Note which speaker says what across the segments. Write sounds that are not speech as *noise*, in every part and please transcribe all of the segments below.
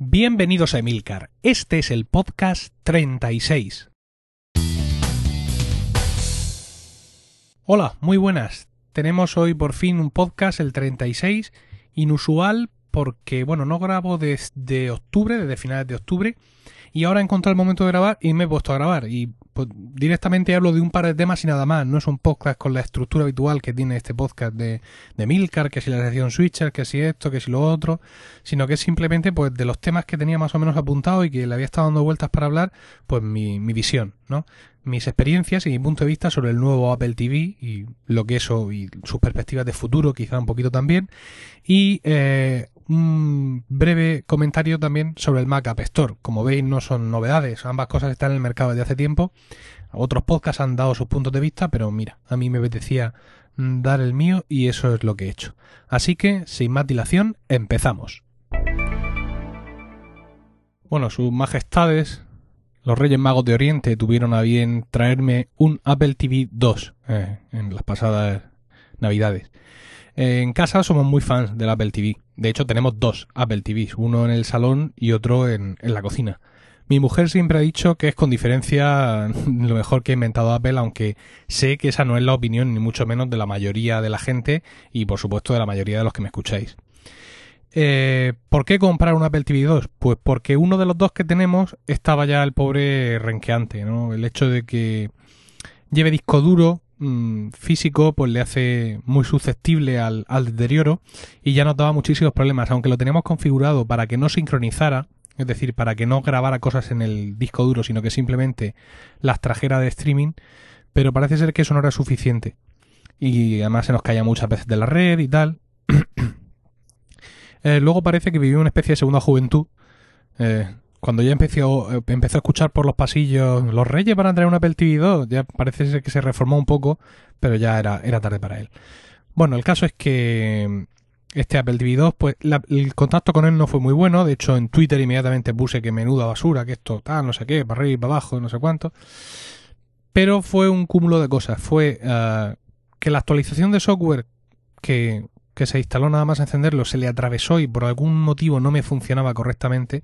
Speaker 1: Bienvenidos a Emilcar. Este es el podcast 36. Hola, muy buenas. Tenemos hoy por fin un podcast, el 36, inusual porque, bueno, no grabo desde octubre, desde finales de octubre, y ahora he encontrado el momento de grabar y me he puesto a grabar. Y pues, directamente hablo de un par de temas y nada más. No es un podcast con la estructura habitual que tiene este podcast de, de Milcar, que si la sección Switcher, que si esto, que si lo otro, sino que es simplemente pues de los temas que tenía más o menos apuntado y que le había estado dando vueltas para hablar, pues mi, mi visión, ¿no? mis experiencias y mi punto de vista sobre el nuevo Apple TV y lo que eso y sus perspectivas de futuro, quizá un poquito también. Y eh, un breve comentario también sobre el Mac App Store. Como veis, no son novedades, ambas cosas están en el mercado desde hace tiempo. Otros podcasts han dado sus puntos de vista, pero mira, a mí me apetecía mm, dar el mío y eso es lo que he hecho. Así que, sin más dilación, empezamos. Bueno, sus majestades, los Reyes Magos de Oriente, tuvieron a bien traerme un Apple TV 2 eh, en las pasadas navidades. En casa somos muy fans del Apple TV de hecho, tenemos dos Apple TVs, uno en el salón y otro en, la cocina. Mi mujer siempre ha dicho que es con diferencia *laughs* lo mejor que ha inventado Apple, aunque sé que esa no es la opinión ni mucho menos de la mayoría de la gente y por supuesto de la mayoría de los que me escucháis. Eh, ¿Por qué comprar un Apple TV 2? Pues porque uno de los dos que tenemos estaba ya el pobre renqueante, ¿no? El hecho de que lleve disco duro, Mm, físico pues le hace muy susceptible al, deterioro y ya nos daba muchísimos problemas, aunque lo teníamos configurado para que no sincronizara, es decir, para que no grabara cosas en el disco duro, sino que simplemente las trajera de streaming, pero parece ser que eso no era suficiente. Y además se nos caía muchas veces de la red y tal. *clears throat* Eh, luego parece que vivió una especie de segunda juventud. Eh, cuando ya empezó, eh, empezó a escuchar por los pasillos, los reyes para entrar traer un Apple TV 2, ya parece que se reformó un poco, pero ya era, era tarde para él. Bueno, el caso es que mm, este Apple TV 2, pues el contacto con él no fue muy bueno, de hecho en Twitter inmediatamente puse que menuda basura, que esto tal, no sé qué, para arriba, y para abajo, no sé cuánto. Pero fue un cúmulo de cosas, fue eh, que la actualización de software que, que se instaló nada más encenderlo se le atravesó y por algún motivo no me funcionaba correctamente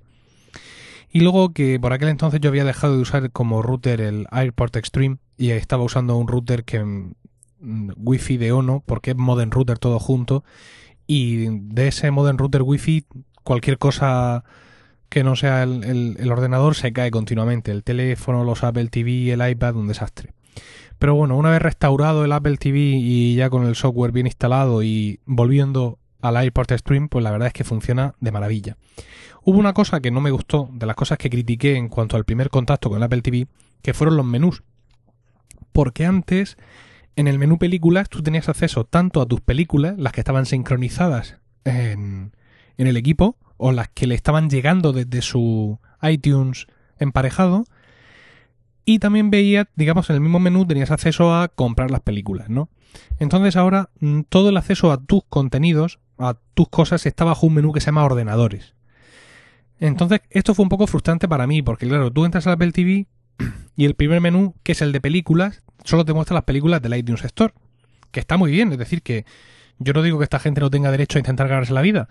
Speaker 1: y luego que por aquel entonces yo había dejado de usar como router el Airport Extreme y estaba usando un router que mm, Wi-Fi de ONO, porque es Modern router todo junto. Y de ese Modern router Wi-Fi, cualquier cosa que no sea el, ordenador se cae continuamente. El teléfono, los Apple TV, el iPad, un desastre. Pero bueno, una vez restaurado el Apple TV y ya con el software bien instalado y volviendo al AirPort este Stream, pues la verdad es que funciona de maravilla. Hubo una cosa que no me gustó, de las cosas que critiqué en cuanto al primer contacto con Apple TV, que fueron los menús. Porque antes, en el menú películas, tú tenías acceso tanto a tus películas, las que estaban sincronizadas en, en el equipo, o las que le estaban llegando desde su iTunes emparejado, y también veías, digamos, en el mismo menú tenías acceso a comprar las películas, ¿no? Entonces ahora mm, todo el acceso a tus contenidos a tus cosas está bajo un menú que se llama ordenadores. Entonces, esto fue un poco frustrante para mí, porque claro, tú entras al Apple TV y el primer menú, que es el de películas, solo te muestra las películas del iTunes Store, que está muy bien, es decir, que yo no digo que esta gente no tenga derecho a intentar ganarse la vida,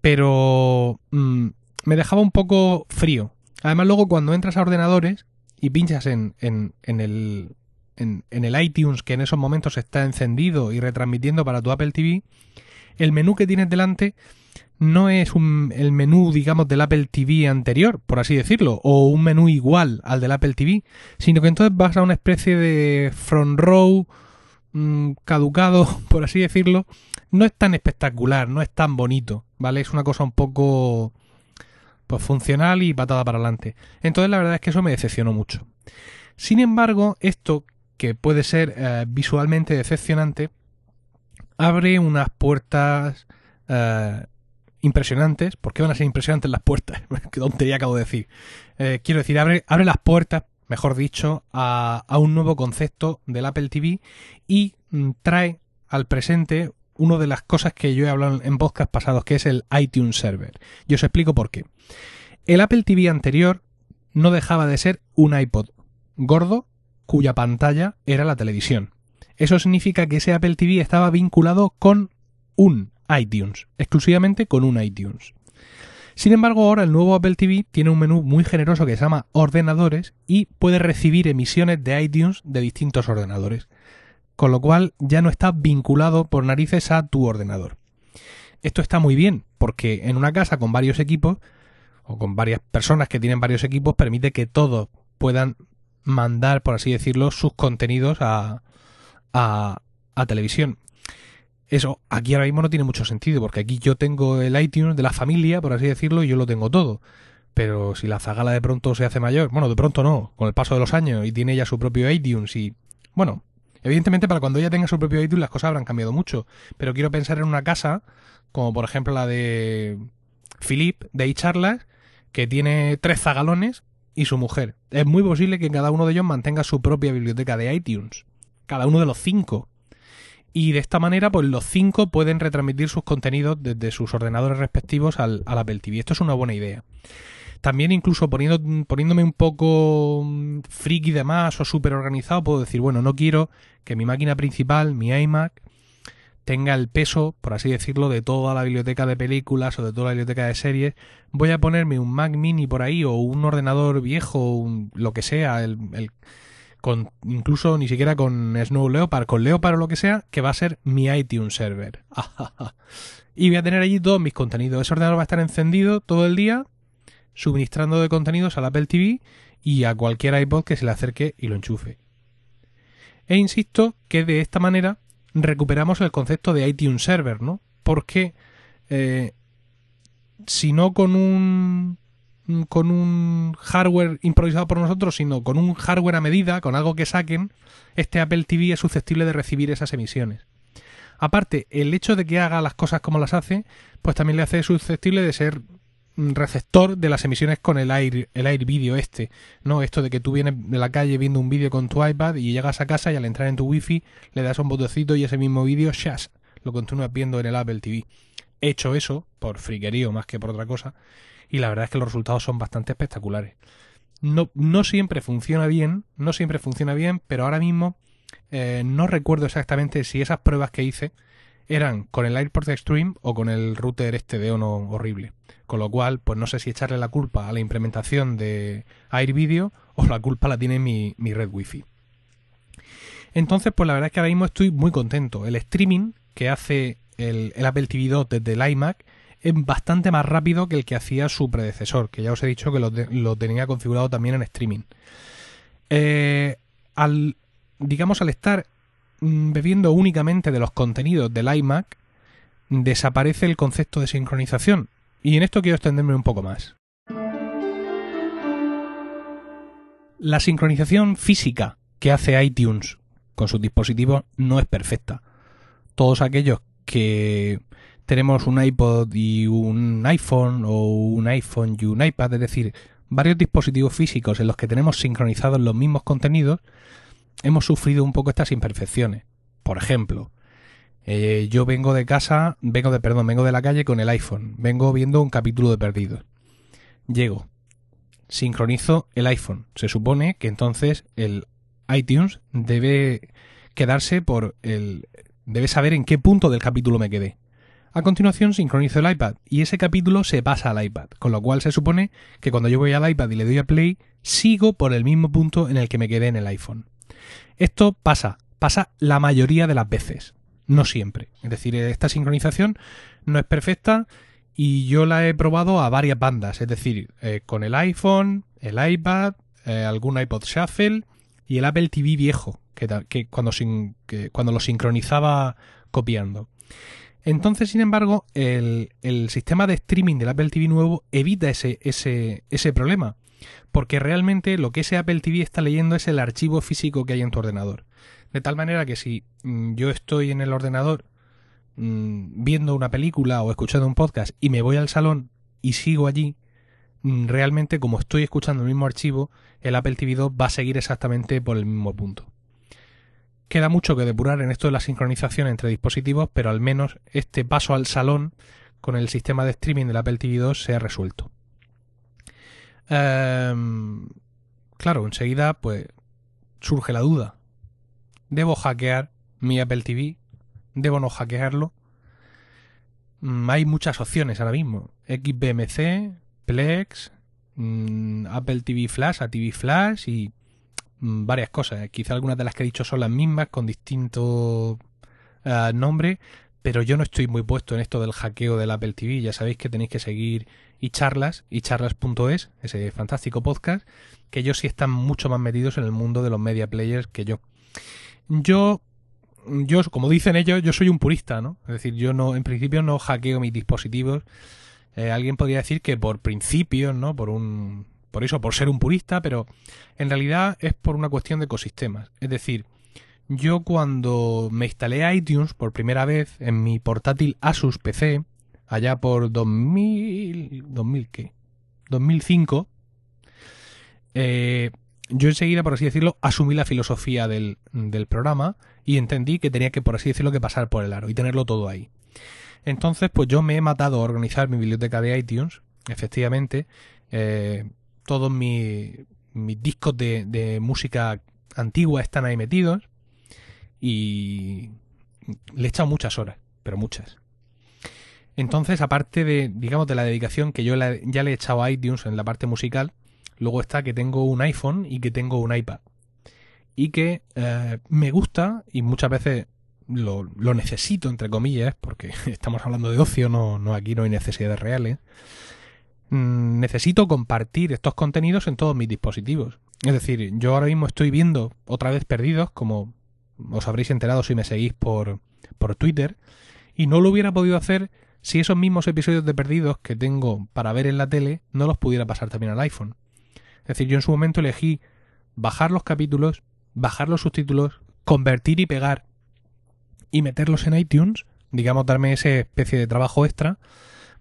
Speaker 1: pero mm, me dejaba un poco frío. Además, luego cuando entras a ordenadores y pinchas en, en, en el, en, en el iTunes, que en esos momentos está encendido y retransmitiendo para tu Apple TV, el menú que tienes delante no es un, el menú, digamos, del Apple TV anterior, por así decirlo, o un menú igual al del Apple TV, sino que entonces vas a una especie de front row mm, caducado, *laughs* por así decirlo. No es tan espectacular, no es tan bonito, ¿vale? Es una cosa un poco pues funcional y patada para adelante. Entonces la verdad es que eso me decepcionó mucho. Sin embargo, esto que puede ser eh, visualmente decepcionante, abre unas puertas eh, impresionantes. ¿Por qué van a ser impresionantes las puertas? *laughs* qué tontería acabo de decir. Eh, quiero decir, abre, abre las puertas, mejor dicho, a, un nuevo concepto del Apple TV y mm, trae al presente una de las cosas que yo he hablado en podcast pasados, que es el iTunes Server. Yo os explico por qué. El Apple TV anterior no dejaba de ser un iPod gordo cuya pantalla era la televisión. Eso significa que ese Apple TV estaba vinculado con un iTunes, exclusivamente con un iTunes. Sin embargo, ahora el nuevo Apple TV tiene un menú muy generoso que se llama ordenadores y puede recibir emisiones de iTunes de distintos ordenadores, con lo cual ya no está vinculado por narices a tu ordenador. Esto está muy bien, porque en una casa con varios equipos o con varias personas que tienen varios equipos permite que todos puedan mandar, por así decirlo, sus contenidos a, a, a televisión. Eso aquí ahora mismo no tiene mucho sentido, porque aquí yo tengo el iTunes de la familia, por así decirlo, y yo lo tengo todo. Pero si la zagala de pronto se hace mayor, bueno, de pronto no, con el paso de los años, y tiene ya su propio iTunes, y bueno, evidentemente para cuando ella tenga su propio iTunes las cosas habrán cambiado mucho, pero quiero pensar en una casa, como por ejemplo la de Philip, de iCharlas, que tiene tres zagalones y su mujer. Es muy posible que cada uno de ellos mantenga su propia biblioteca de iTunes cada uno de los cinco. Y de esta manera, pues los cinco pueden retransmitir sus contenidos desde sus ordenadores respectivos al, la Apple TV. Esto es una buena idea. También incluso poniendo, poniéndome un poco mm, friki de más o súper organizado, puedo decir, bueno, no quiero que mi máquina principal, mi iMac, tenga el peso, por así decirlo, de toda la biblioteca de películas o de toda la biblioteca de series, voy a ponerme un Mac mini por ahí o un ordenador viejo, o lo que sea, el, incluso ni siquiera con Snow Leopard, con Leopard o lo que sea, que va a ser mi iTunes server. *laughs* y voy a tener allí todos mis contenidos. Ese ordenador va a estar encendido todo el día, suministrando de contenidos la Apple TV y a cualquier iPod que se le acerque y lo enchufe. E insisto que de esta manera recuperamos el concepto de iTunes Server, ¿no? Porque eh, si no con un Mm, con un hardware improvisado por nosotros, sino con un hardware a medida, con algo que saquen, este Apple TV es susceptible de recibir esas emisiones. Aparte, el hecho de que haga las cosas como las hace, pues también le hace susceptible de ser mm, receptor de las emisiones con el aire, el aire Video este, ¿no? Esto de que tú vienes de la calle viendo un vídeo con tu iPad y llegas a casa y al entrar en tu wifi le das un botoncito y ese mismo vídeo, ¡shas! lo continúas viendo en el Apple TV. hecho eso, por friquerío más que por otra cosa, y la verdad es que los resultados son bastante espectaculares. No, no siempre funciona bien, no siempre funciona bien, pero ahora mismo eh, no recuerdo exactamente si esas pruebas que hice eran con el AirPort Extreme o con el router este de Ono horrible. Con lo cual, pues no sé si echarle la culpa a la implementación de AirVideo o la culpa la tiene mi, red Wi-Fi. Entonces, pues la verdad es que ahora mismo estoy muy contento. El streaming que hace el, el Apple TV 2 desde el iMac es bastante más rápido que el que hacía su predecesor, que ya os he dicho que lo, tenía configurado también en streaming. Eh, al, digamos, al estar mm, bebiendo únicamente de los contenidos del iMac, desaparece el concepto de sincronización. Y en esto quiero extenderme un poco más. La sincronización física que hace iTunes con sus dispositivos no es perfecta. Todos aquellos que tenemos un iPod y un iPhone o un iPhone y un iPad, es decir, varios dispositivos físicos en los que tenemos sincronizados los mismos contenidos, hemos sufrido un poco estas imperfecciones. Por ejemplo, eh, yo vengo de casa, vengo de, perdón, vengo de la calle con el iPhone, vengo viendo un capítulo de Perdidos. Llego, sincronizo el iPhone. Se supone que entonces el iTunes debe quedarse por el... debe saber en qué punto del capítulo me quedé. A continuación sincronizo el iPad y ese capítulo se pasa al iPad, con lo cual se supone que cuando yo voy al iPad y le doy a play, sigo por el mismo punto en el que me quedé en el iPhone. Esto pasa, pasa la mayoría de las veces, no siempre. Es decir, esta sincronización no es perfecta y yo la he probado a varias bandas, es decir, eh, con el iPhone, el iPad, eh, algún iPod Shuffle y el Apple TV viejo, que, cuando, que cuando lo sincronizaba copiando. Entonces, sin embargo, el, sistema de streaming del Apple TV nuevo evita ese, ese, ese problema, porque realmente lo que ese Apple TV está leyendo es el archivo físico que hay en tu ordenador. De tal manera que si mm, yo estoy en el ordenador mm, viendo una película o escuchando un podcast y me voy al salón y sigo allí, mm, realmente como estoy escuchando el mismo archivo, el Apple TV 2 va a seguir exactamente por el mismo punto. Queda mucho que depurar en esto de la sincronización entre dispositivos, pero al menos este paso al salón con el sistema de streaming del Apple TV 2 se ha resuelto. Em, claro, enseguida pues surge la duda. ¿Debo hackear mi Apple TV? ¿Debo no hackearlo? Mm, hay muchas opciones ahora mismo. XBMC, Plex, mm, Apple TV Flash, ATV Flash y Mm, varias cosas. Eh, quizá algunas de las que he dicho son las mismas, con distinto eh, nombre pero yo no estoy muy puesto en esto del hackeo del Apple TV. Ya sabéis que tenéis que seguir y charlas, y charlas.es, ese fantástico podcast, que ellos sí están mucho más metidos en el mundo de los media players que yo. Yo, yo, como dicen ellos, yo soy un purista, ¿no? Es decir, yo no, en principio no hackeo mis dispositivos. Eh, alguien podría decir que por principios, ¿no? Por un por eso, por ser un purista, pero en realidad es por una cuestión de ecosistemas. Es decir, yo cuando me instalé iTunes por primera vez en mi portátil Asus PC, allá por 2000, 2000 qué? 2005, eh, yo enseguida, por así decirlo, asumí la filosofía del, del, programa y entendí que tenía que, por así decirlo, que pasar por el aro y tenerlo todo ahí. Entonces, pues yo me he matado a organizar mi biblioteca de iTunes, efectivamente, eh, todos mis, discos de, música antigua están ahí metidos y le he echado muchas horas, pero muchas. Entonces, aparte de, digamos, de la dedicación que yo ya le he echado a iTunes en la parte musical, luego está que tengo un iPhone y que tengo un iPad. Y que eh, me gusta y muchas veces lo, necesito, entre comillas, porque *laughs* estamos hablando de ocio, no, no aquí no hay necesidades reales. Mm, necesito compartir estos contenidos en todos mis dispositivos. Es decir, yo ahora mismo estoy viendo otra vez perdidos, como os habréis enterado si me seguís por, por Twitter, y no lo hubiera podido hacer si esos mismos episodios de perdidos que tengo para ver en la tele no los pudiera pasar también al iPhone. Es decir, yo en su momento elegí bajar los capítulos, bajar los subtítulos, convertir y pegar y meterlos en iTunes, digamos darme esa especie de trabajo extra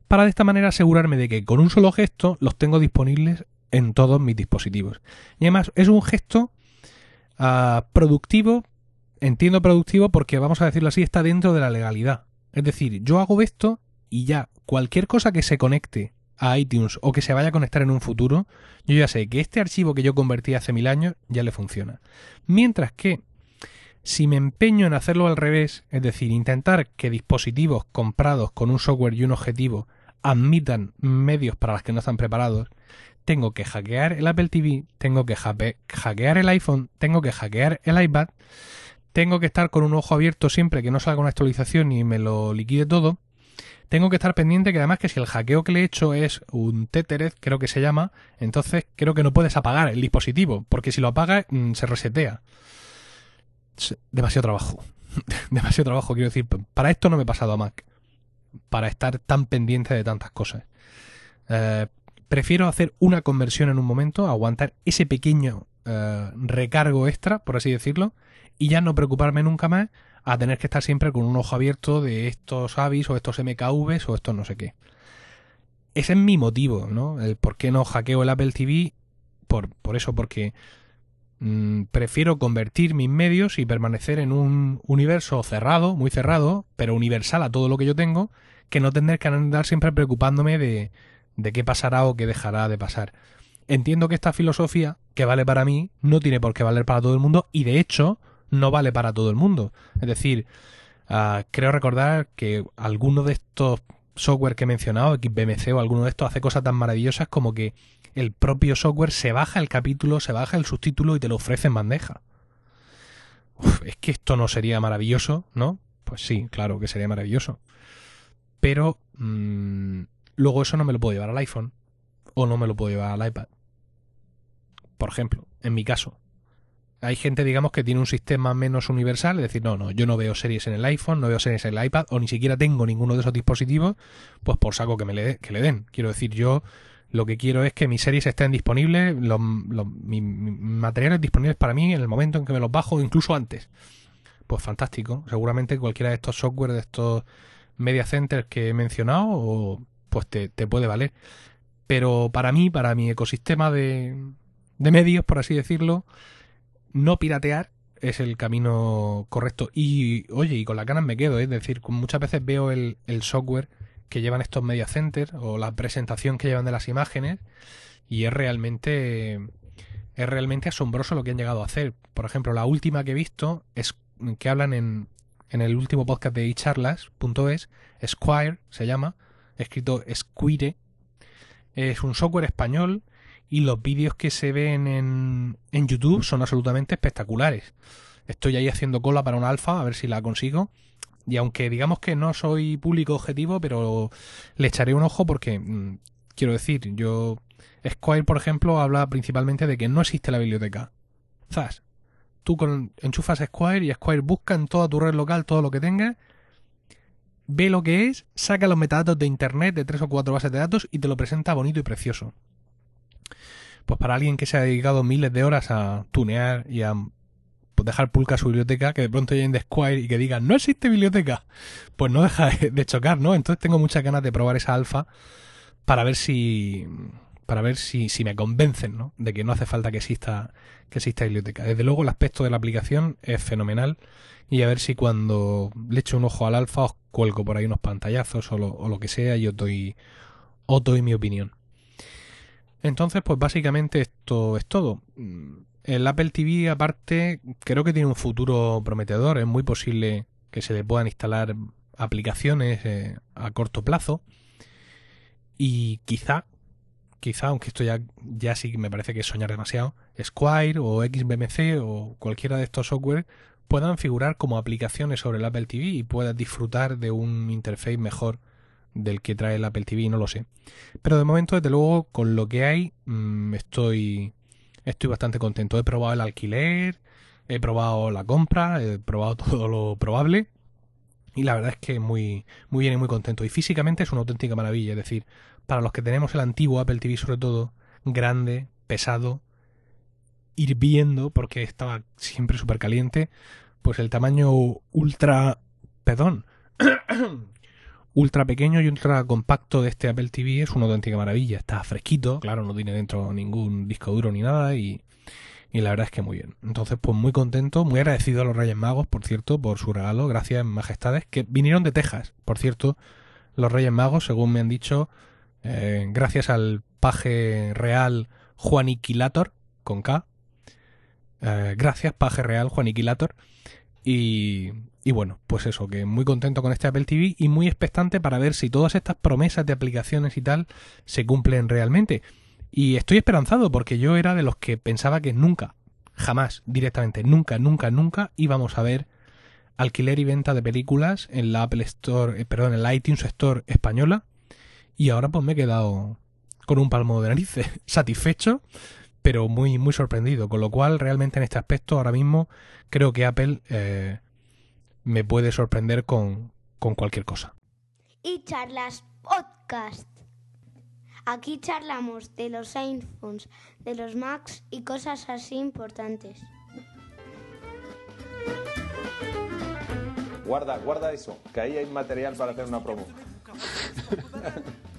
Speaker 1: para de esta manera asegurarme de que con un solo gesto los tengo disponibles en todos mis dispositivos. Y además es un gesto ah, productivo, entiendo productivo porque vamos a decirlo así, está dentro de la legalidad. Es decir, yo hago esto y ya cualquier cosa que se conecte a iTunes o que se vaya a conectar en un futuro, yo ya sé que este archivo que yo convertí hace mil años ya le funciona. Mientras que si me empeño en hacerlo al revés, es decir, intentar que dispositivos comprados con un software y un objetivo admitan medios para los que no están preparados, tengo que hackear el Apple TV, tengo que hackear el iPhone, tengo que hackear el iPad, tengo que estar con un ojo abierto siempre que no salga una actualización y me lo liquide todo. Tengo que estar pendiente que además que si el hackeo que le he hecho es un Tethered, creo que se llama, entonces creo que no puedes apagar el dispositivo, porque si lo apagas mm, se resetea. Demasiado trabajo. *laughs* Demasiado trabajo, quiero decir, para esto no me he pasado a Mac para estar tan pendiente de tantas cosas. Eh, prefiero hacer una conversión en un momento, aguantar ese pequeño eh, recargo extra, por así decirlo, y ya no preocuparme nunca más a tener que estar siempre con un ojo abierto de estos avis o estos MKVs o estos no sé qué. Ese es mi motivo, ¿no? El por qué no hackeo el Apple TV, por, por eso, porque Mm, prefiero convertir mis medios y permanecer en un universo cerrado, muy cerrado, pero universal a todo lo que yo tengo, que no tener que andar siempre preocupándome de, de qué pasará o qué dejará de pasar. Entiendo que esta filosofía, que vale para mí, no tiene por qué valer para todo el mundo y de hecho no vale para todo el mundo. Es decir, ah, creo recordar que alguno de estos software que he mencionado, BMC o alguno de estos, hace cosas tan maravillosas como que el propio software se baja el capítulo, se baja el subtítulo y te lo ofrece en bandeja. es que esto no sería maravilloso, ¿no? Pues sí, claro que sería maravilloso. Pero mm, luego eso no me lo puedo llevar al iPhone o no me lo puedo llevar al iPad. Por ejemplo, en mi caso. Hay gente, digamos, que tiene un sistema menos universal, es decir, no, no, yo no veo series en el iPhone, no veo series en el iPad, o ni siquiera tengo ninguno de esos dispositivos, pues por saco que me que le den. Quiero decir, yo lo que quiero es que mis series estén disponibles, los, mis, materiales disponibles para mí en el momento en que me los bajo, incluso antes. Pues fantástico. Seguramente cualquiera de estos software, de estos media centers que he mencionado, o, pues te, te, puede valer. Pero para mí, para mi ecosistema de, de medios, por así decirlo, no piratear es el camino correcto. Y oye, y con las ganas me quedo, ¿eh? es decir, muchas veces veo el, el software que llevan estos media center o la presentación que llevan de las imágenes y es realmente es realmente asombroso lo que han llegado a hacer. Por ejemplo, la última que he visto es que hablan en, en el último podcast de echarlas.es, Squire se llama, escrito Squire, es un software español y los vídeos que se ven en, en YouTube son absolutamente espectaculares. Estoy ahí haciendo cola para un alfa, a ver si la consigo. Y aunque digamos que no soy público objetivo, pero le echaré un ojo porque, mm, quiero decir, yo... Squire, por ejemplo, habla principalmente de que no existe la biblioteca. Zas, tú con, enchufas Squire y Squire busca en toda tu red local todo lo que tengas, ve lo que es, saca los metadatos de internet de tres o cuatro bases de datos y te lo presenta bonito y precioso. Pues para alguien que se ha dedicado miles de horas a tunear y a dejar pulca su biblioteca, que de pronto lleguen de Squire y que digan, no existe biblioteca, pues no deja de chocar, ¿no? Entonces tengo muchas ganas de probar esa alfa para ver si para ver si, me convencen ¿no? de que no hace falta que exista que exista biblioteca. Desde luego el aspecto de la aplicación es fenomenal y a ver si cuando le echo un ojo al alfa os cuelgo por ahí unos pantallazos o lo, que sea y doy, os doy mi opinión. Entonces pues básicamente esto es todo el Apple TV aparte creo que tiene un futuro prometedor. Es muy posible que se le puedan instalar aplicaciones eh, a corto plazo. Y quizá, quizá, aunque esto ya, ya sí me parece que es soñar demasiado, Squire o XBMC o cualquiera de estos software puedan figurar como aplicaciones sobre el Apple TV y puedas disfrutar de un interface mejor del que trae el Apple TV, no lo sé. Pero de momento, desde luego, con lo que hay, mm, estoy estoy bastante contento. He probado el alquiler, he probado la compra, he probado *laughs* todo lo probable. Y la verdad es que muy, muy bien y muy contento. Y físicamente es una auténtica maravilla. Es decir, para los que tenemos el antiguo Apple TV sobre todo, grande, pesado, hirviendo, porque estaba siempre súper caliente, pues el tamaño ultra... Perdón. *clears throat* ultra pequeño y ultra compacto de este Apple TV es una auténtica maravilla. Está fresquito, claro, no tiene dentro ningún disco duro ni nada y, y la verdad es que muy bien. Entonces, pues muy contento, muy agradecido a los Reyes Magos, por cierto, por su regalo. Gracias, majestades, que vinieron de Texas, por cierto. Los Reyes Magos, según me han dicho, eh, gracias al paje real Juaniquilator, con K. Eh, gracias, paje real Juaniquilator. Y y bueno, pues eso, que muy contento con este Apple TV y muy expectante para ver si todas estas promesas de aplicaciones y tal se cumplen realmente. Y estoy esperanzado porque yo era de los que pensaba que nunca, jamás, directamente, nunca, nunca, nunca íbamos a ver alquiler y venta de películas en la Apple Store, eh, perdón, en la iTunes Store española. Y ahora pues me he quedado con un palmo de nariz *laughs* satisfecho, pero muy, muy sorprendido. Con lo cual, realmente en este aspecto, ahora mismo creo que Apple eh, me puede sorprender con, con cualquier cosa.
Speaker 2: Y charlas podcast. Aquí charlamos de los iPhones, de los Macs y cosas así importantes.
Speaker 3: Guarda, guarda eso, que ahí hay material para hacer una promo. *laughs*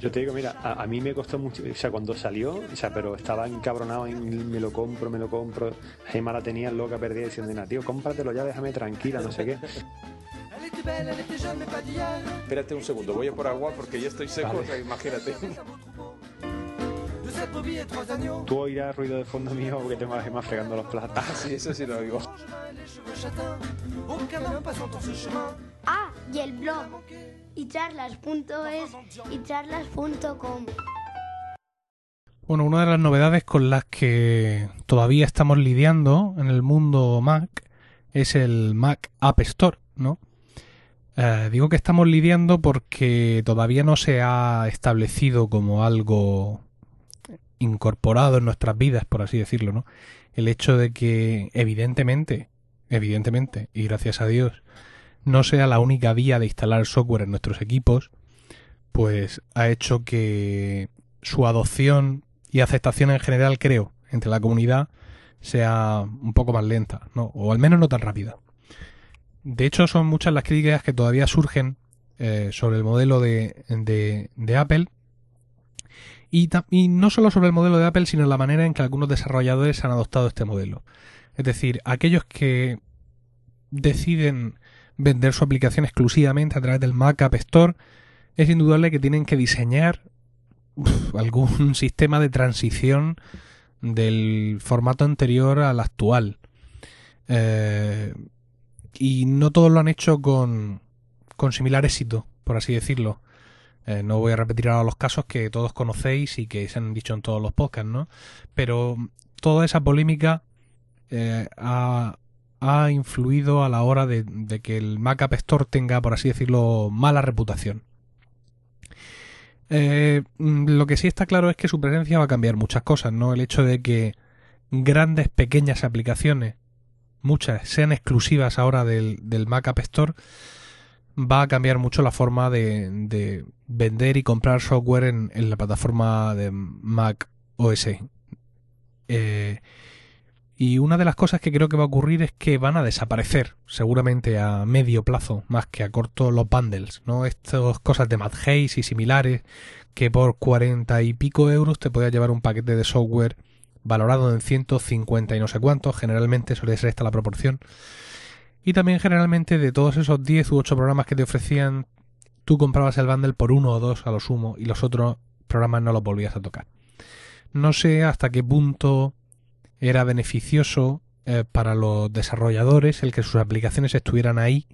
Speaker 4: Yo te digo, mira, a, mí me costó mucho, o sea, cuando salió, o sea, pero estaba encabronado en me lo compro, me lo compro. Gemma la tenía loca perdida diciendo, nada tío, cómpratelo ya, déjame tranquila, no sé qué.
Speaker 3: Espérate un segundo, voy a por agua porque ya estoy seco, o sea, imagínate.
Speaker 4: Tú oirás ruido de fondo mío porque tengo a Gemma fregando los platas ah, sí, eso sí lo digo
Speaker 2: Ah, y el blog y charlas.es y charlas.com.
Speaker 1: Bueno, una de las novedades con las que todavía estamos lidiando en el mundo Mac es el Mac App Store, ¿no? Eh, digo que estamos lidiando porque todavía no se ha establecido como algo incorporado en nuestras vidas, por así decirlo, ¿no? El hecho de que, evidentemente, evidentemente, y gracias a Dios, no sea la única vía de instalar software en nuestros equipos, pues ha hecho que su adopción y aceptación en general, creo, entre la comunidad sea un poco más lenta, ¿no? o al menos no tan rápida. De hecho, son muchas las críticas que todavía surgen eh, sobre el modelo de, Apple. Y, y, no solo sobre el modelo de Apple, sino la manera en que algunos desarrolladores han adoptado este modelo. Es decir, aquellos que deciden vender su aplicación exclusivamente a través del Mac App Store, es indudable que tienen que diseñar algún *laughs* sistema de transición del formato anterior al actual. Eh, y no todos lo han hecho con, similar éxito, por así decirlo. Eh, no voy a repetir ahora los casos que todos conocéis y que se han dicho en todos los podcasts, ¿no? Pero toda esa polémica eh, ha ha influido a la hora de, que el Mac App Store tenga, por así decirlo, mala reputación. Eh, mm, lo que sí está claro es que su presencia va a cambiar muchas cosas, ¿no? El hecho de que grandes, pequeñas aplicaciones, muchas, sean exclusivas ahora del, Mac App Store, va a cambiar mucho la forma de, vender y comprar software en, en, la plataforma de Mac OS. Eh, y una de las cosas que creo que va a ocurrir es que van a desaparecer, seguramente a medio plazo, más que a corto, los bundles, ¿no? Estas cosas de Madhaze y similares, que por cuarenta y pico euros te podías llevar un paquete de software valorado en 150 y no sé cuánto, generalmente suele ser esta la proporción. Y también generalmente de todos esos 10 u 8 programas que te ofrecían, tú comprabas el bundle por uno o dos a lo sumo y los otros programas no los volvías a tocar. No sé hasta qué punto era beneficioso eh, para los desarrolladores el que sus aplicaciones estuvieran ahí.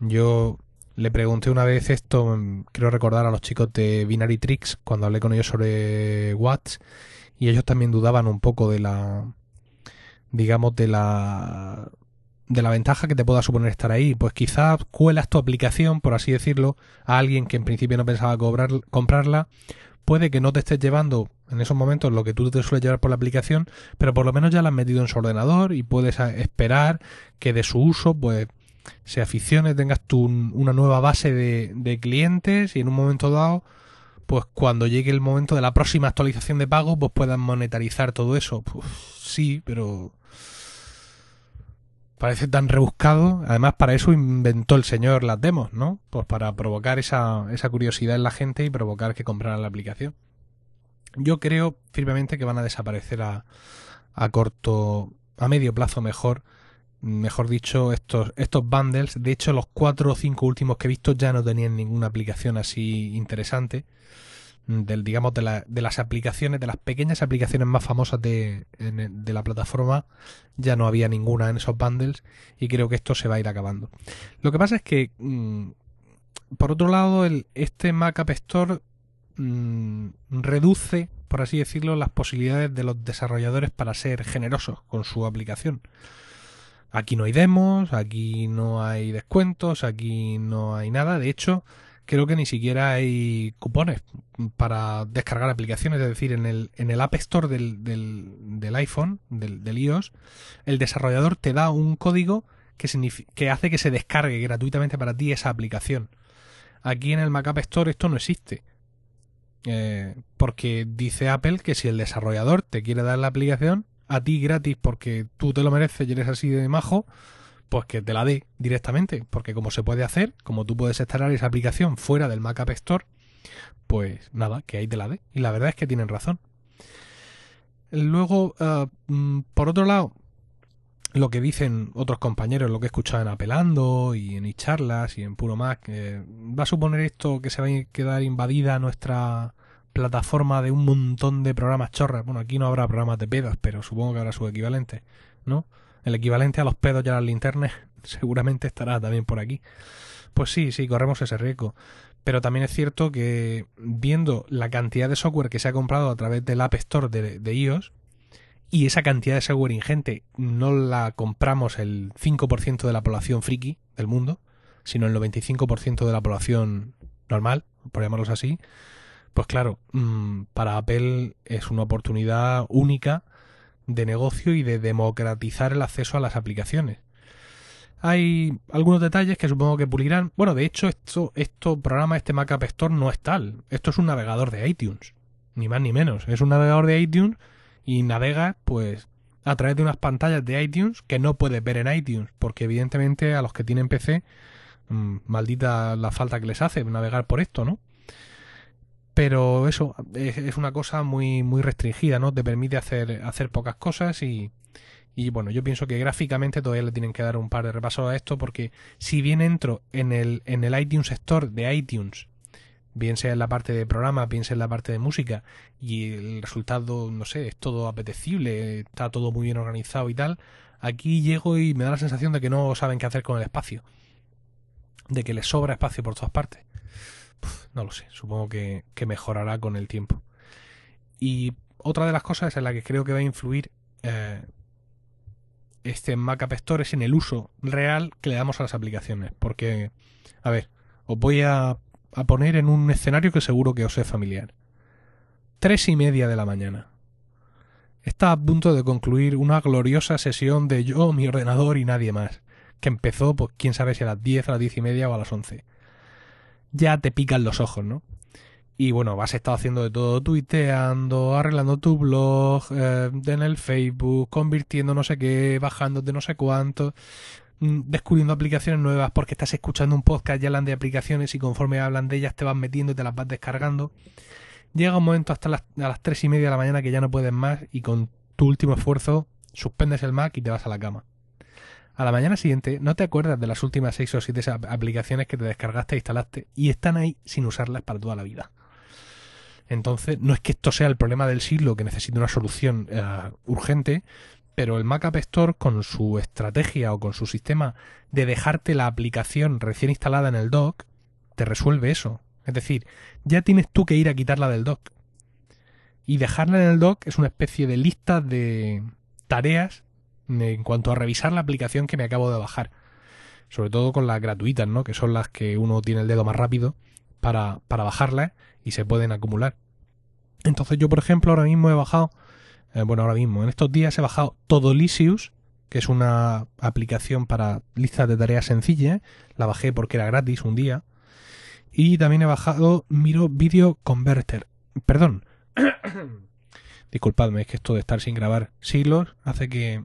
Speaker 1: Yo le pregunté una vez esto, quiero mm, recordar a los chicos de Binary Tricks cuando hablé con ellos sobre Watts y ellos también dudaban un poco de la digamos de la de la ventaja que te pueda suponer estar ahí, pues quizás cuelas tu aplicación, por así decirlo, a alguien que en principio no pensaba cobrar, comprarla, puede que no te estés llevando en esos momentos lo que tú te sueles llevar por la aplicación, pero por lo menos ya la has metido en su ordenador y puedes esperar que de su uso pues se aficione, tengas tú una nueva base de, clientes y en un momento dado pues cuando llegue el momento de la próxima actualización de pago, pues puedan monetarizar todo eso. sí, pero parece tan rebuscado. Además, para eso inventó el señor las demos, ¿no? Pues para provocar esa, esa curiosidad en la gente y provocar que compraran la aplicación. Yo creo firmemente que van a desaparecer a, a corto, a medio plazo mejor, mejor dicho, estos, estos bundles. De hecho, los cuatro o cinco últimos que he visto ya no tenían ninguna aplicación así interesante. Mm, del, digamos, de, las aplicaciones, de las pequeñas aplicaciones más famosas de, la plataforma, ya no había ninguna en esos bundles y creo que esto se va a ir acabando. Lo que pasa es que, mm, por otro lado, este Mac App Store Mm, reduce, por así decirlo, las posibilidades de los desarrolladores para ser generosos con su aplicación. Aquí no hay demos, aquí no hay descuentos, aquí no hay nada. De hecho, creo que ni siquiera hay cupones para descargar aplicaciones. Es decir, en el, en el App Store del, iPhone, del, iOS, el desarrollador te da un código que, que hace que se descargue gratuitamente para ti esa aplicación. Aquí en el Mac App Store esto no existe. Eh, porque dice Apple que si el desarrollador te quiere dar la aplicación a ti gratis porque tú te lo mereces y eres así de majo, pues que te la dé directamente. Porque como se puede hacer, como tú puedes instalar esa aplicación fuera del Mac App Store, pues nada, que ahí te la dé. Y la verdad es que tienen razón. Luego, eh, mm, por otro lado, lo que dicen otros compañeros, lo que he escuchado en apelando y en charlas y en puro Mac, eh, ¿va a suponer esto que se va a quedar invadida nuestra plataforma de un montón de programas chorras? Bueno, aquí no habrá programas de pedos, pero supongo que habrá su equivalente, ¿no? El equivalente a los pedos y a las linternas *laughs* seguramente estará también por aquí. Pues sí, sí, corremos ese riesgo. Pero también es cierto que viendo la cantidad de software que se ha comprado a través del App Store de iOS, y esa cantidad de software ingente no la compramos el 5% de la población friki del mundo, sino el 95% de la población normal, por llamarlos así, pues claro, mm, para Apple es una oportunidad única de negocio y de democratizar el acceso a las aplicaciones. Hay algunos detalles que supongo que pulirán. Bueno, de hecho, esto, esto programa, este Mac App Store no es tal. Esto es un navegador de iTunes. Ni más ni menos. Es un navegador de iTunes y navegas pues a través de unas pantallas de iTunes que no puedes ver en iTunes, porque evidentemente a los que tienen PC, mm, maldita la falta que les hace navegar por esto, ¿no? Pero eso es, una cosa muy, muy restringida, ¿no? Te permite hacer, hacer pocas cosas y, y bueno, yo pienso que gráficamente todavía le tienen que dar un par de repasos a esto porque si bien entro en el, en el iTunes sector de iTunes bien sea en la parte de programa, bien sea en la parte de música, y el resultado, no sé, es todo apetecible, está todo muy bien organizado y tal, aquí llego y me da la sensación de que no saben qué hacer con el espacio, de que les sobra espacio por todas partes. no lo sé, supongo que, mejorará con el tiempo. Y otra de las cosas en la que creo que va a influir eh, este Mac Store es en el uso real que le damos a las aplicaciones. Porque, a ver, os voy a a poner en un escenario que seguro que os es familiar. Tres y media de la mañana. Está a punto de concluir una gloriosa sesión de yo, mi ordenador y nadie más, que empezó, pues quién sabe si a las diez, a las diez y media o a las once. Ya te pican los ojos, ¿no? Y bueno, has estado haciendo de todo, tuiteando, arreglando tu blog, eh, en el Facebook, convirtiendo no sé qué, de no sé cuánto. Mm, descubriendo aplicaciones nuevas porque estás escuchando un podcast y hablan de aplicaciones y conforme hablan de ellas te vas metiendo y te las vas descargando. Llega un momento hasta las, a las 3 y media de la mañana que ya no puedes más y con tu último esfuerzo suspendes el Mac y te vas a la cama. A la mañana siguiente no te acuerdas de las últimas 6 o 7 aplicaciones que te descargaste e instalaste y están ahí sin usarlas para toda la vida. Entonces, no es que esto sea el problema del siglo que necesite una solución eh, urgente, pero el Mac App Store con su estrategia o con su sistema de dejarte la aplicación recién instalada en el dock, te resuelve eso. Es decir, ya tienes tú que ir a quitarla del dock. Y dejarla en el dock es una especie de lista de tareas en cuanto a revisar la aplicación que me acabo de bajar. Sobre todo con las gratuitas, ¿no? Que son las que uno tiene el dedo más rápido para, para bajarlas y se pueden acumular. Entonces yo, por ejemplo, ahora mismo he bajado eh, bueno, ahora mismo, en estos días he bajado TodoLisius, que es una aplicación para listas de tareas sencillas. La bajé porque era gratis un día. Y también he bajado Miro Video Converter. Perdón. *coughs* Disculpadme, es que esto de estar sin grabar siglos hace que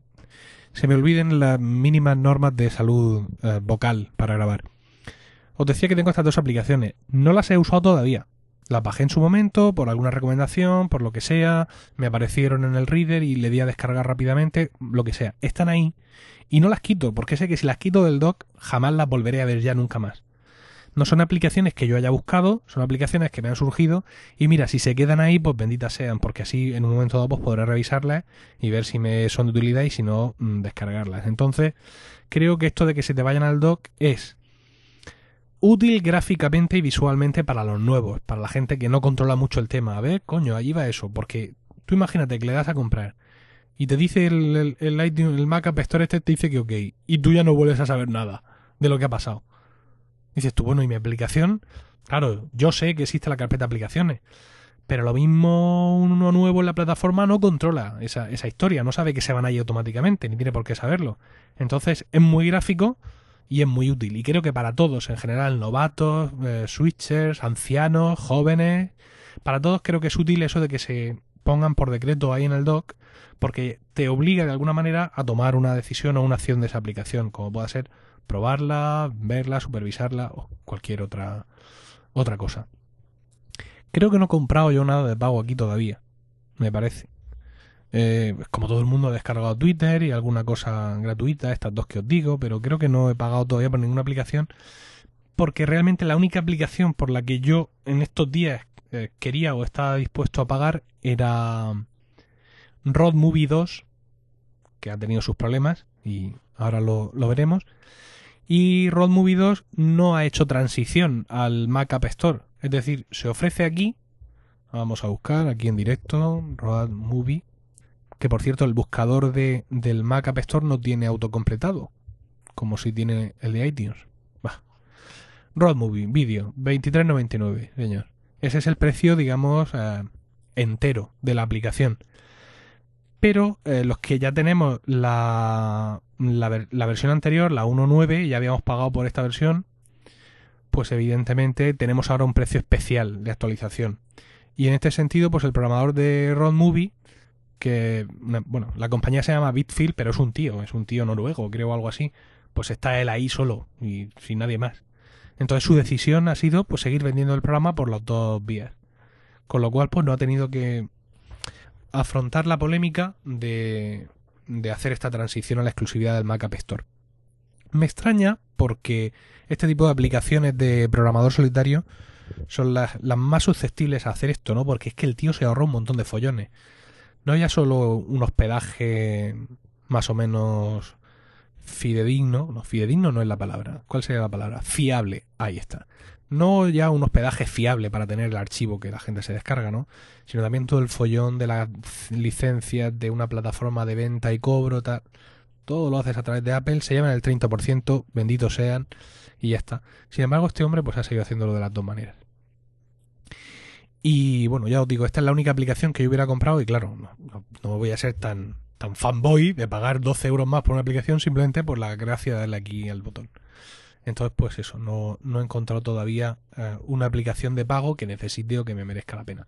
Speaker 1: se me olviden las mínimas normas de salud eh, vocal para grabar. Os decía que tengo estas dos aplicaciones. No las he usado todavía. Las bajé en su momento, por alguna recomendación, por lo que sea, me aparecieron en el reader y le di a descargar rápidamente, lo que sea. Están ahí y no las quito, porque sé que si las quito del dock, jamás las volveré a ver ya nunca más. No son aplicaciones que yo haya buscado, son aplicaciones que me han surgido y mira, si se quedan ahí, pues benditas sean, porque así en un momento dado pues, podré revisarlas y ver si me son de utilidad y si no, mm, descargarlas. Entonces, creo que esto de que se te vayan al dock es útil gráficamente y visualmente para los nuevos, para la gente que no controla mucho el tema. A ver, coño, allí va eso, porque tú imagínate que le das a comprar y te dice el, el, el, Mac App Store este, te dice que ok, y tú ya no vuelves a saber nada de lo que ha pasado. Dices tú, bueno, ¿y mi aplicación? Claro, yo sé que existe la carpeta aplicaciones, pero lo mismo uno nuevo en la plataforma no controla esa, esa historia, no sabe que se van ahí automáticamente, ni tiene por qué saberlo. Entonces es muy gráfico y es muy útil. Y creo que para todos, en general, novatos, eh, switchers, ancianos, jóvenes, para todos creo que es útil eso de que se pongan por decreto ahí en el doc, porque te obliga de alguna manera a tomar una decisión o una acción de esa aplicación, como pueda ser probarla, verla, supervisarla o cualquier otra, otra cosa. Creo que no he comprado yo nada de pago aquí todavía, me parece. Eh, como todo el mundo, ha descargado Twitter y alguna cosa gratuita, estas dos que os digo, pero creo que no he pagado todavía por ninguna aplicación, porque realmente la única aplicación por la que yo en estos días eh, quería o estaba dispuesto a pagar era um, Road Movie 2, que ha tenido sus problemas y ahora lo, veremos. Y Road Movie 2 no ha hecho transición al Mac App Store. Es decir, se ofrece aquí. Vamos a buscar aquí en directo Road Movie que por cierto, el buscador de, del Mac App Store no tiene autocompletado, como si tiene el de iTunes. Bah. Movie, vídeo, 23.99, señor. Ese es el precio, digamos, eh, entero de la aplicación. Pero eh, los que ya tenemos la, la, versión anterior, la 1.9, ya habíamos pagado por esta versión, pues evidentemente tenemos ahora un precio especial de actualización. Y en este sentido, pues el programador de Road Movie que, bueno, la compañía se llama Bitfield, pero es un tío, es un tío noruego, creo, algo así. Pues está él ahí solo y sin nadie más. Entonces su decisión ha sido pues seguir vendiendo el programa por los dos vías. Con lo cual, pues no ha tenido que afrontar la polémica de, de hacer esta transición a la exclusividad del Mac App Store. Me extraña porque este tipo de aplicaciones de programador solitario son las, las, más susceptibles a hacer esto, ¿no? Porque es que el tío se ahorra un montón de follones no ya solo un hospedaje más o menos fidedigno, no, fidedigno no es la palabra, ¿cuál sería la palabra? Fiable, ahí está. No ya un hospedaje fiable para tener el archivo que la gente se descarga, ¿no? Sino también todo el follón de las licencias de una plataforma de venta y cobro, tal. Todo lo haces a través de Apple, se llevan el 30%, benditos sean, y ya está. Sin embargo, este hombre pues ha seguido haciéndolo de las dos maneras. Y bueno, ya os digo, esta es la única aplicación que yo hubiera comprado y claro, no, me voy a ser tan, tan fanboy de pagar 12 euros más por una aplicación simplemente por la gracia de darle aquí al botón. Entonces, pues eso, no, no he encontrado todavía eh, una aplicación de pago que necesite o que me merezca la pena.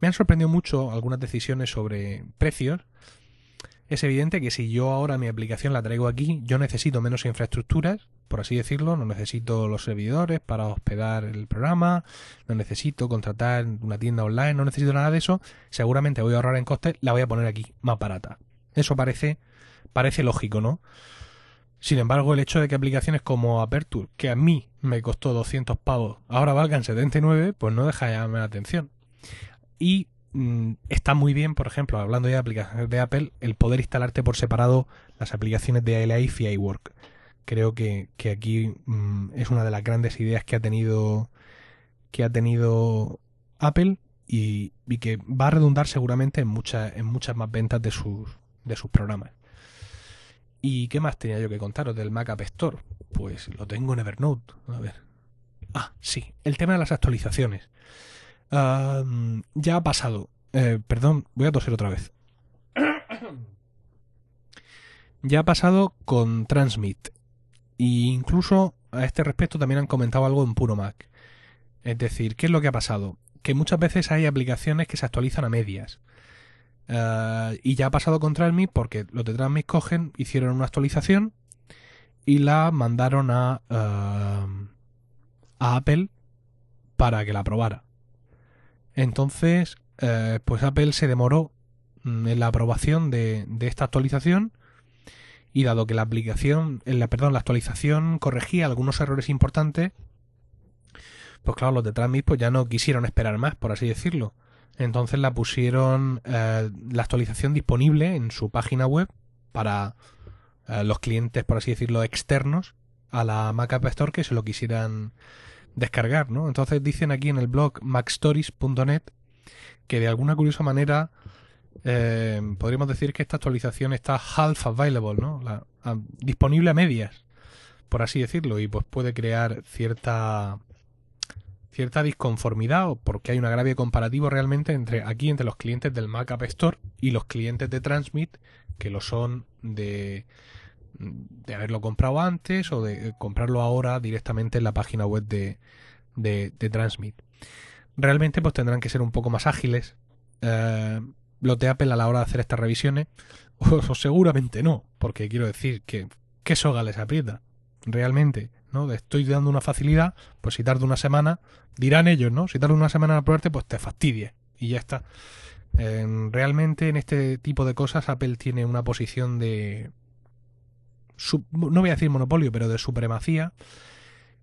Speaker 1: Me han sorprendido mucho algunas decisiones sobre precios es evidente que si yo ahora mi aplicación la traigo aquí, yo necesito menos infraestructuras, por así decirlo, no necesito los servidores para hospedar el programa, no necesito contratar una tienda online, no necesito nada de eso, seguramente voy a ahorrar en costes, la voy a poner aquí, más barata. Eso parece, parece lógico, ¿no? Sin embargo, el hecho de que aplicaciones como Aperture, que a mí me costó 200 pavos, ahora valgan 79, pues no deja de llamarme la atención. Y Mm, está muy bien, por ejemplo, hablando de aplicaciones de Apple, el poder instalarte por separado las aplicaciones de ALI y iWork. Creo que, que aquí mm, es una de las grandes ideas que ha tenido que ha tenido Apple y, y que va a redundar seguramente en muchas en muchas más ventas de sus de sus programas. ¿Y qué más tenía yo que contaros del Mac App Store? Pues lo tengo en Evernote. A ver. Ah, sí, el tema de las actualizaciones ya ha pasado. Eh, perdón, voy a toser otra vez. *clears throat* Ya ha pasado con Transmit. E incluso a este respecto también han comentado algo en Puro Mac. Es decir, ¿qué es lo que ha pasado? Que muchas veces hay aplicaciones que se actualizan a medias. Eh, y ya ha pasado con Transmit porque los de Transmit cogen, hicieron una actualización y la mandaron a, eh, a Apple para que la probara. Entonces, eh, pues Apple se demoró mm, en la aprobación de, esta actualización y dado que la aplicación, la, perdón, la actualización corregía algunos errores importantes, pues claro, los de Transmit pues ya no quisieron esperar más, por así decirlo. Entonces la pusieron eh, la actualización disponible en su página web para eh, los clientes, por así decirlo, externos a la Mac App Store que se lo quisieran descargar, ¿no? Entonces dicen aquí en el blog macstories.net que de alguna curiosa manera eh, podríamos decir que esta actualización está half available, ¿no? disponible a medias, por así decirlo, y pues puede crear cierta cierta disconformidad porque hay un agravio comparativo realmente entre aquí entre los clientes del Mac App Store y los clientes de Transmit que lo son de de haberlo comprado antes o de eh, comprarlo ahora directamente en la página web de, de, Transmit. Realmente pues tendrán que ser un poco más ágiles eh, los de Apple a la hora de hacer estas revisiones, *laughs* o, seguramente no, porque quiero decir que qué soga les aprieta, realmente. ¿no? Estoy dando una facilidad, pues si tarda una semana, dirán ellos, ¿no? Si tarda una semana a aprobarte, pues te fastidie y ya está. Eh, realmente en este tipo de cosas Apple tiene una posición de, no voy a decir monopolio, pero de supremacía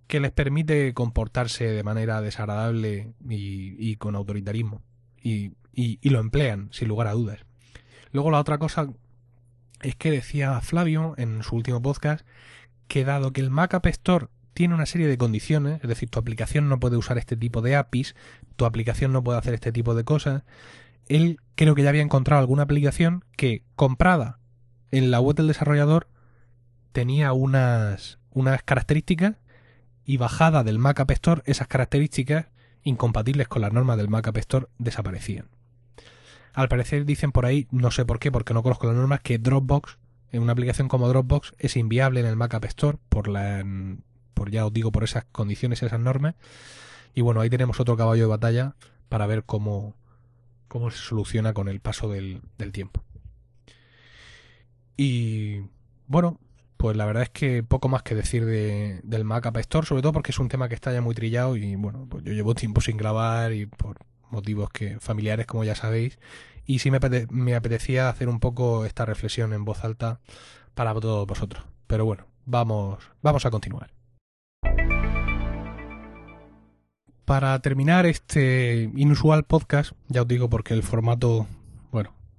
Speaker 1: que les permite comportarse de manera desagradable y, con autoritarismo. Y, y, lo emplean, sin lugar a dudas. Luego la otra cosa es que decía Flavio en su último podcast que dado que el Mac App Store tiene una serie de condiciones, es decir, tu aplicación no puede usar este tipo de APIs, tu aplicación no puede hacer este tipo de cosas, él creo que ya había encontrado alguna aplicación que comprada en la web del desarrollador tenía unas, unas características y bajada del Mac App Store, esas características incompatibles con las normas del Mac App Store desaparecían. Al parecer dicen por ahí, no sé por qué, porque no conozco las normas, que Dropbox, en una aplicación como Dropbox, es inviable en el Mac App Store por la, por ya os digo, por esas condiciones, esas normas. Y bueno, ahí tenemos otro caballo de batalla para ver cómo, cómo se soluciona con el paso del tiempo. Y bueno, pues la verdad es que poco más que decir del Mac App Store, sobre todo porque es un tema que está ya muy trillado y bueno, pues yo llevo tiempo sin grabar y por motivos que familiares, como ya sabéis, y sí me, apetecía hacer un poco esta reflexión en voz alta para todos vosotros. Pero bueno, vamos, vamos a continuar. Para terminar este inusual podcast, ya os digo porque el formato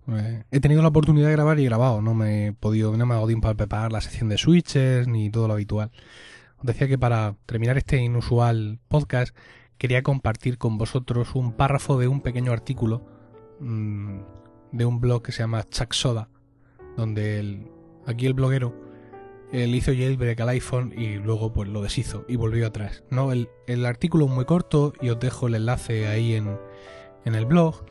Speaker 1: eh, he tenido la oportunidad de grabar y he grabado, no me he podido, no me ha para preparar la sección de switches ni todo lo habitual. Os decía que para terminar este inusual podcast quería compartir con vosotros un párrafo de un pequeño artículo mm, de un blog que se llama Chuck Soda, donde el, aquí el bloguero él hizo jailbreak al iPhone y luego pues lo deshizo y volvió atrás. ¿no? El, el artículo es muy corto y os dejo el enlace ahí en, en el blog.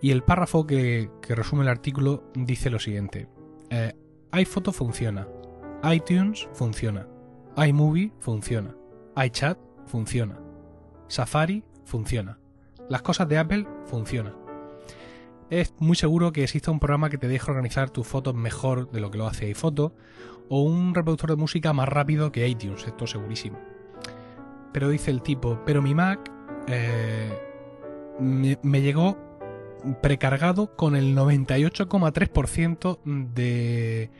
Speaker 1: Y el párrafo que, resume el artículo dice lo siguiente. Eh, iPhoto funciona, iTunes funciona, iMovie funciona, iChat funciona, Safari funciona, las cosas de Apple funcionan. Es muy seguro que exista un programa que te deje organizar tus fotos mejor de lo que lo hace iPhoto o un reproductor de música más rápido que iTunes, esto segurísimo. Pero dice el tipo, pero mi Mac eh, me llegó precargado con el 98,3% de,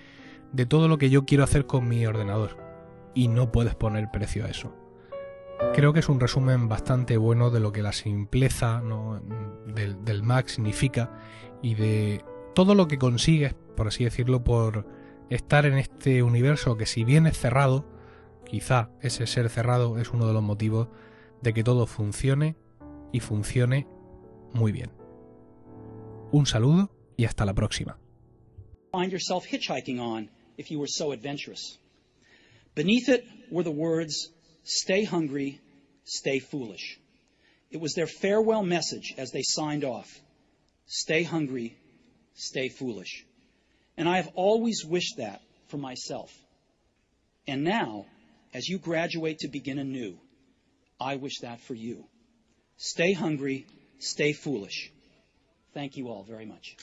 Speaker 1: de todo lo que yo quiero hacer con mi ordenador. Y no puedes poner precio a eso. Creo que es un resumen bastante bueno de lo que la simpleza del, del, Mac significa y de todo lo que consigues, por así decirlo, por estar en este universo que si bien es cerrado, quizá ese ser cerrado es uno de los motivos de que todo funcione y funcione muy bien. Un saludo y hasta la próxima. Find yourself hitchhiking on if you were so adventurous. Beneath it were the words, stay hungry, stay foolish. It was their farewell message as they signed off. Stay hungry, stay foolish. And I have always wished that for myself. And now, as you graduate to begin anew, I wish that for you. Stay hungry, stay foolish. Thank you all very much.